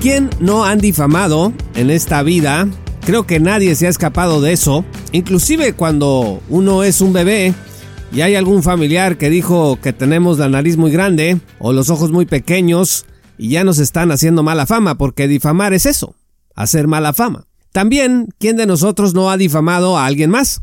Quién no han difamado en esta vida? Creo que nadie se ha escapado de eso. Inclusive cuando uno es un bebé y hay algún familiar que dijo que tenemos la nariz muy grande o los ojos muy pequeños y ya nos están haciendo mala fama porque difamar es eso, hacer mala fama. También, ¿quién de nosotros no ha difamado a alguien más?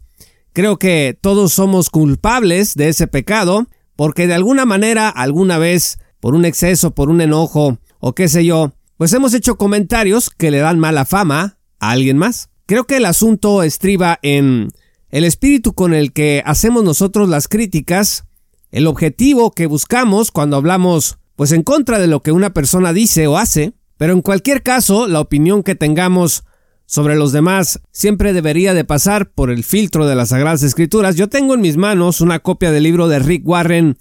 Creo que todos somos culpables de ese pecado porque de alguna manera, alguna vez, por un exceso, por un enojo o qué sé yo, pues hemos hecho comentarios que le dan mala fama a alguien más. Creo que el asunto estriba en el espíritu con el que hacemos nosotros las críticas, el objetivo que buscamos cuando hablamos pues en contra de lo que una persona dice o hace, pero en cualquier caso la opinión que tengamos sobre los demás siempre debería de pasar por el filtro de las Sagradas Escrituras. Yo tengo en mis manos una copia del libro de Rick Warren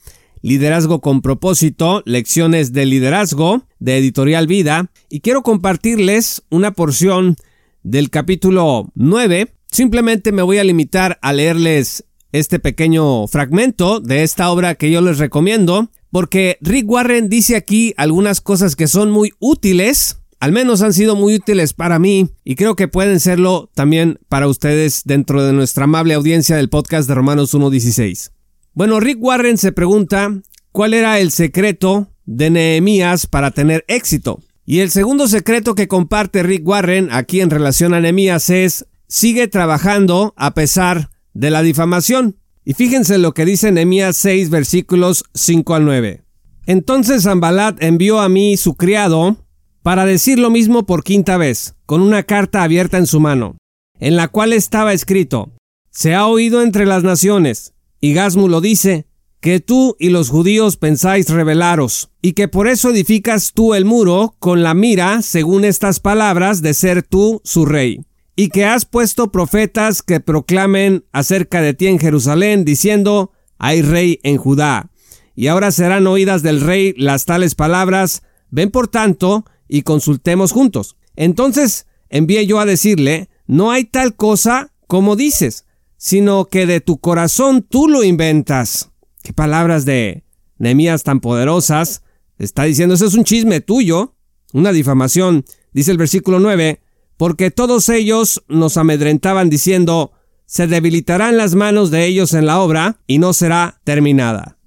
Liderazgo con propósito, lecciones de liderazgo de Editorial Vida y quiero compartirles una porción del capítulo 9. Simplemente me voy a limitar a leerles este pequeño fragmento de esta obra que yo les recomiendo porque Rick Warren dice aquí algunas cosas que son muy útiles al menos han sido muy útiles para mí y creo que pueden serlo también para ustedes dentro de nuestra amable audiencia del podcast de Romanos 1.16. Bueno, Rick Warren se pregunta cuál era el secreto de Nehemías para tener éxito. Y el segundo secreto que comparte Rick Warren aquí en relación a Nehemías es sigue trabajando a pesar de la difamación. Y fíjense lo que dice Nehemías 6 versículos 5 al 9. Entonces Zambalat envió a mí su criado para decir lo mismo por quinta vez, con una carta abierta en su mano, en la cual estaba escrito, Se ha oído entre las naciones, y Gasmu lo dice, que tú y los judíos pensáis rebelaros, y que por eso edificas tú el muro con la mira, según estas palabras, de ser tú su rey, y que has puesto profetas que proclamen acerca de ti en Jerusalén, diciendo, hay rey en Judá. Y ahora serán oídas del rey las tales palabras, ven por tanto, y consultemos juntos. Entonces envié yo a decirle, no hay tal cosa como dices, sino que de tu corazón tú lo inventas. Qué palabras de Nehemías tan poderosas. Está diciendo, eso es un chisme tuyo, una difamación. Dice el versículo 9, porque todos ellos nos amedrentaban diciendo, se debilitarán las manos de ellos en la obra y no será terminada.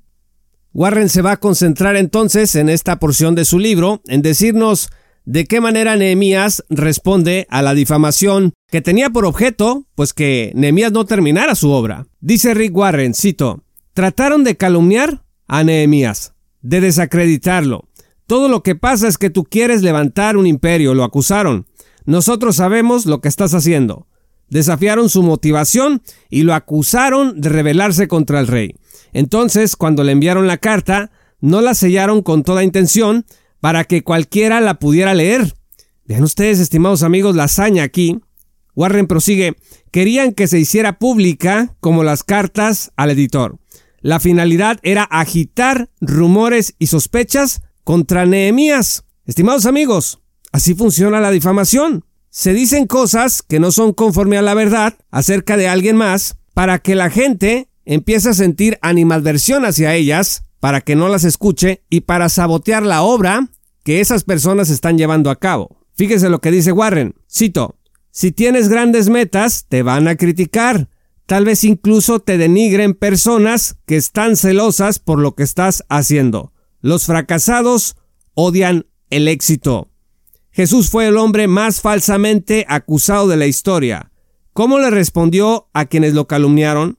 Warren se va a concentrar entonces en esta porción de su libro, en decirnos de qué manera Nehemías responde a la difamación que tenía por objeto, pues que Nehemías no terminara su obra. Dice Rick Warren, cito, trataron de calumniar a Nehemías, de desacreditarlo. Todo lo que pasa es que tú quieres levantar un imperio, lo acusaron. Nosotros sabemos lo que estás haciendo. Desafiaron su motivación y lo acusaron de rebelarse contra el rey. Entonces, cuando le enviaron la carta, no la sellaron con toda intención, para que cualquiera la pudiera leer. Vean ustedes, estimados amigos, la hazaña aquí. Warren prosigue, querían que se hiciera pública como las cartas al editor. La finalidad era agitar rumores y sospechas contra Nehemías. Estimados amigos, así funciona la difamación. Se dicen cosas que no son conforme a la verdad acerca de alguien más para que la gente empiece a sentir animadversión hacia ellas para que no las escuche y para sabotear la obra que esas personas están llevando a cabo. Fíjese lo que dice Warren. Cito, si tienes grandes metas, te van a criticar. Tal vez incluso te denigren personas que están celosas por lo que estás haciendo. Los fracasados odian el éxito. Jesús fue el hombre más falsamente acusado de la historia. ¿Cómo le respondió a quienes lo calumniaron?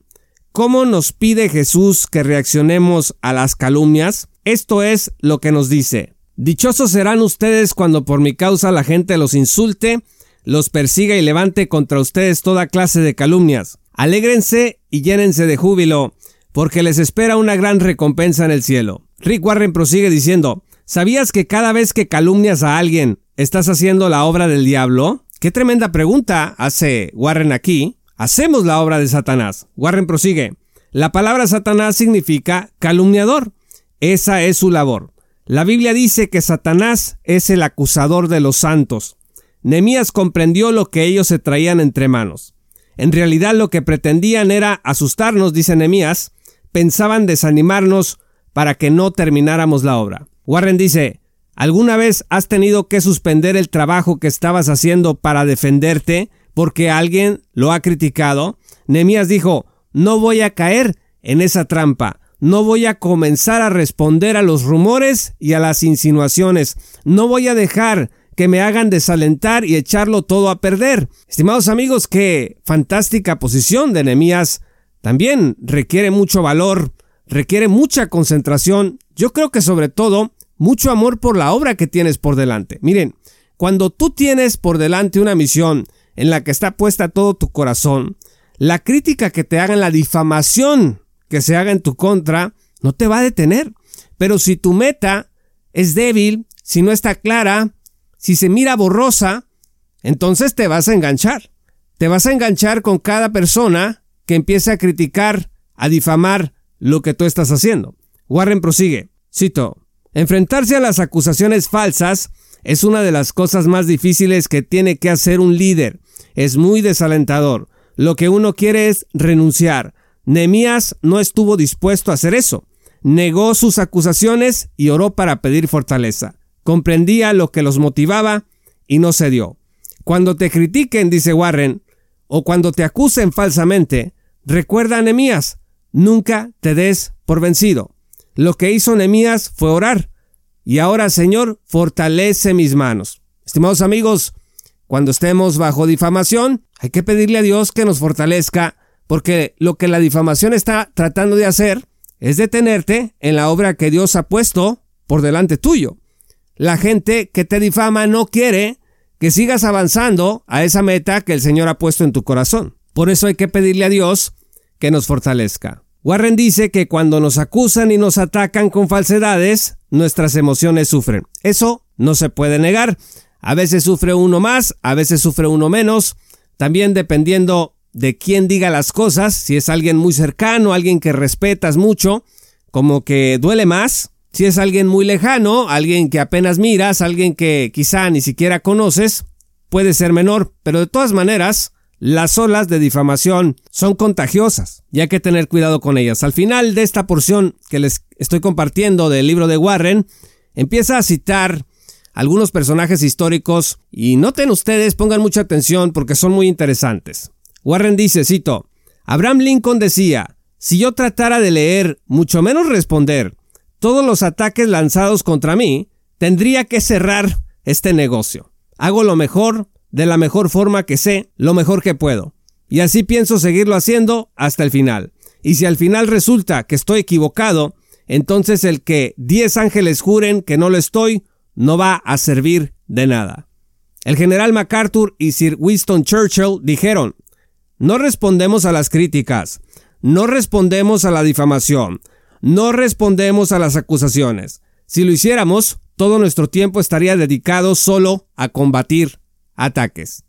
¿Cómo nos pide Jesús que reaccionemos a las calumnias? Esto es lo que nos dice. Dichosos serán ustedes cuando por mi causa la gente los insulte, los persiga y levante contra ustedes toda clase de calumnias. Alégrense y llénense de júbilo, porque les espera una gran recompensa en el cielo. Rick Warren prosigue diciendo, ¿Sabías que cada vez que calumnias a alguien estás haciendo la obra del diablo? Qué tremenda pregunta hace Warren aquí. Hacemos la obra de Satanás. Warren prosigue. La palabra Satanás significa calumniador. Esa es su labor. La Biblia dice que Satanás es el acusador de los santos. Nemías comprendió lo que ellos se traían entre manos. En realidad lo que pretendían era asustarnos, dice Nemías, pensaban desanimarnos para que no termináramos la obra. Warren dice, ¿alguna vez has tenido que suspender el trabajo que estabas haciendo para defenderte porque alguien lo ha criticado? Nemías dijo, no voy a caer en esa trampa, no voy a comenzar a responder a los rumores y a las insinuaciones, no voy a dejar que me hagan desalentar y echarlo todo a perder. Estimados amigos, qué fantástica posición de Nehemías. También requiere mucho valor, requiere mucha concentración, yo creo que sobre todo mucho amor por la obra que tienes por delante. Miren, cuando tú tienes por delante una misión en la que está puesta todo tu corazón, la crítica que te hagan, la difamación que se haga en tu contra, no te va a detener. Pero si tu meta es débil, si no está clara, si se mira borrosa, entonces te vas a enganchar. Te vas a enganchar con cada persona que empiece a criticar, a difamar lo que tú estás haciendo. Warren prosigue, cito, enfrentarse a las acusaciones falsas es una de las cosas más difíciles que tiene que hacer un líder. Es muy desalentador. Lo que uno quiere es renunciar. Nemías no estuvo dispuesto a hacer eso. Negó sus acusaciones y oró para pedir fortaleza comprendía lo que los motivaba y no cedió. Cuando te critiquen, dice Warren, o cuando te acusen falsamente, recuerda a Nemías, nunca te des por vencido. Lo que hizo Nemías fue orar. Y ahora, Señor, fortalece mis manos. Estimados amigos, cuando estemos bajo difamación, hay que pedirle a Dios que nos fortalezca, porque lo que la difamación está tratando de hacer es detenerte en la obra que Dios ha puesto por delante tuyo. La gente que te difama no quiere que sigas avanzando a esa meta que el Señor ha puesto en tu corazón. Por eso hay que pedirle a Dios que nos fortalezca. Warren dice que cuando nos acusan y nos atacan con falsedades, nuestras emociones sufren. Eso no se puede negar. A veces sufre uno más, a veces sufre uno menos. También dependiendo de quién diga las cosas, si es alguien muy cercano, alguien que respetas mucho, como que duele más. Si es alguien muy lejano, alguien que apenas miras, alguien que quizá ni siquiera conoces, puede ser menor, pero de todas maneras, las olas de difamación son contagiosas y hay que tener cuidado con ellas. Al final de esta porción que les estoy compartiendo del libro de Warren, empieza a citar algunos personajes históricos y noten ustedes, pongan mucha atención porque son muy interesantes. Warren dice, cito, Abraham Lincoln decía, si yo tratara de leer, mucho menos responder, todos los ataques lanzados contra mí, tendría que cerrar este negocio. Hago lo mejor, de la mejor forma que sé, lo mejor que puedo. Y así pienso seguirlo haciendo hasta el final. Y si al final resulta que estoy equivocado, entonces el que diez ángeles juren que no lo estoy, no va a servir de nada. El general MacArthur y Sir Winston Churchill dijeron, no respondemos a las críticas, no respondemos a la difamación, no respondemos a las acusaciones. Si lo hiciéramos, todo nuestro tiempo estaría dedicado solo a combatir ataques.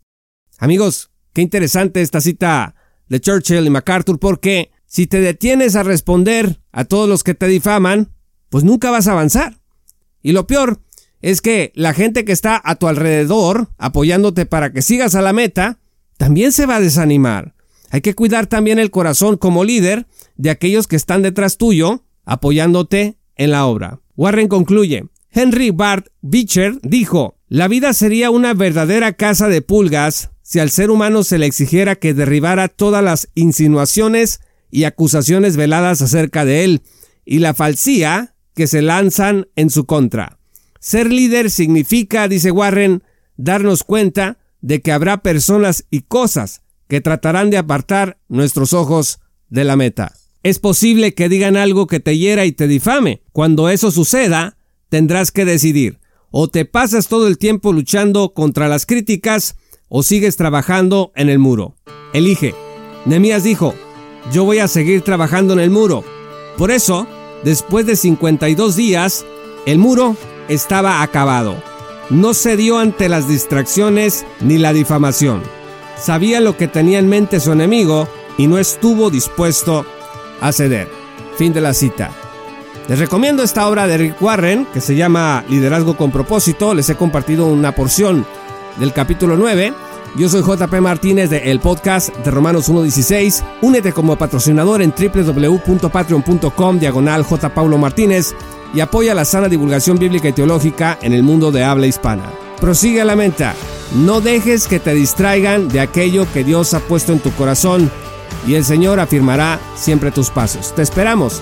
Amigos, qué interesante esta cita de Churchill y MacArthur porque si te detienes a responder a todos los que te difaman, pues nunca vas a avanzar. Y lo peor es que la gente que está a tu alrededor apoyándote para que sigas a la meta, también se va a desanimar. Hay que cuidar también el corazón como líder de aquellos que están detrás tuyo, apoyándote en la obra. Warren concluye, Henry Bart Beecher dijo, la vida sería una verdadera casa de pulgas si al ser humano se le exigiera que derribara todas las insinuaciones y acusaciones veladas acerca de él y la falsía que se lanzan en su contra. Ser líder significa, dice Warren, darnos cuenta de que habrá personas y cosas que tratarán de apartar nuestros ojos de la meta. Es posible que digan algo que te hiera y te difame. Cuando eso suceda, tendrás que decidir. O te pasas todo el tiempo luchando contra las críticas o sigues trabajando en el muro. Elige. Nemías dijo, yo voy a seguir trabajando en el muro. Por eso, después de 52 días, el muro estaba acabado. No cedió ante las distracciones ni la difamación. Sabía lo que tenía en mente su enemigo y no estuvo dispuesto a ceder. Fin de la cita. Les recomiendo esta obra de Rick Warren que se llama Liderazgo con propósito. Les he compartido una porción del capítulo 9. Yo soy JP Martínez de el podcast de Romanos 1.16. Únete como patrocinador en www.patreon.com diagonal. Paulo Martínez y apoya la sana divulgación bíblica y teológica en el mundo de habla hispana. Prosigue la meta. No dejes que te distraigan de aquello que Dios ha puesto en tu corazón y el Señor afirmará siempre tus pasos. Te esperamos